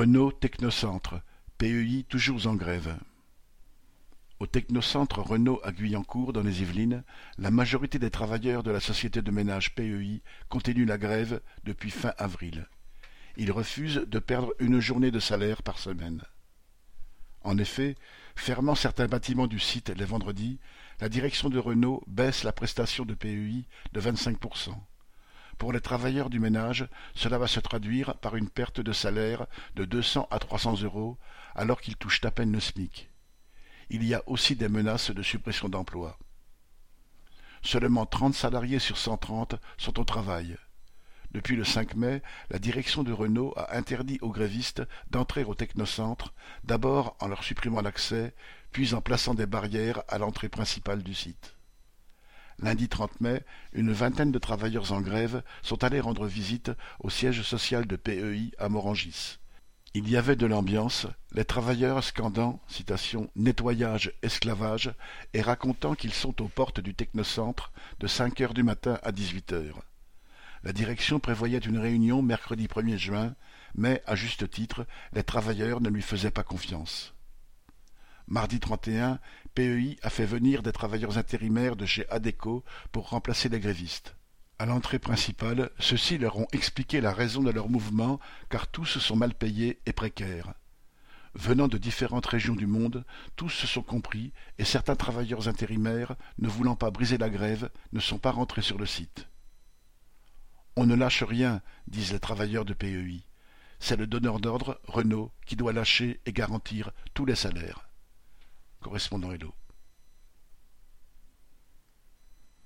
Renault Technocentre, PEI toujours en grève. Au technocentre Renault à Guyancourt, dans les Yvelines, la majorité des travailleurs de la société de ménage PEI continuent la grève depuis fin avril. Ils refusent de perdre une journée de salaire par semaine. En effet, fermant certains bâtiments du site les vendredis, la direction de Renault baisse la prestation de PEI de 25%. Pour les travailleurs du ménage, cela va se traduire par une perte de salaire de 200 à 300 euros alors qu'ils touchent à peine le SMIC. Il y a aussi des menaces de suppression d'emplois. Seulement 30 salariés sur 130 sont au travail. Depuis le 5 mai, la direction de Renault a interdit aux grévistes d'entrer au technocentre, d'abord en leur supprimant l'accès, puis en plaçant des barrières à l'entrée principale du site. Lundi 30 mai, une vingtaine de travailleurs en grève sont allés rendre visite au siège social de PEI à Morangis. Il y avait de l'ambiance, les travailleurs scandant nettoyage, esclavage et racontant qu'ils sont aux portes du technocentre de cinq heures du matin à dix-huit heures. La direction prévoyait une réunion mercredi 1er juin, mais, à juste titre, les travailleurs ne lui faisaient pas confiance. Mardi 31, PEI a fait venir des travailleurs intérimaires de chez Adeco pour remplacer les grévistes. À l'entrée principale, ceux-ci leur ont expliqué la raison de leur mouvement, car tous sont mal payés et précaires. Venant de différentes régions du monde, tous se sont compris, et certains travailleurs intérimaires, ne voulant pas briser la grève, ne sont pas rentrés sur le site. On ne lâche rien, disent les travailleurs de PEI. C'est le donneur d'ordre, Renault, qui doit lâcher et garantir tous les salaires correspondant.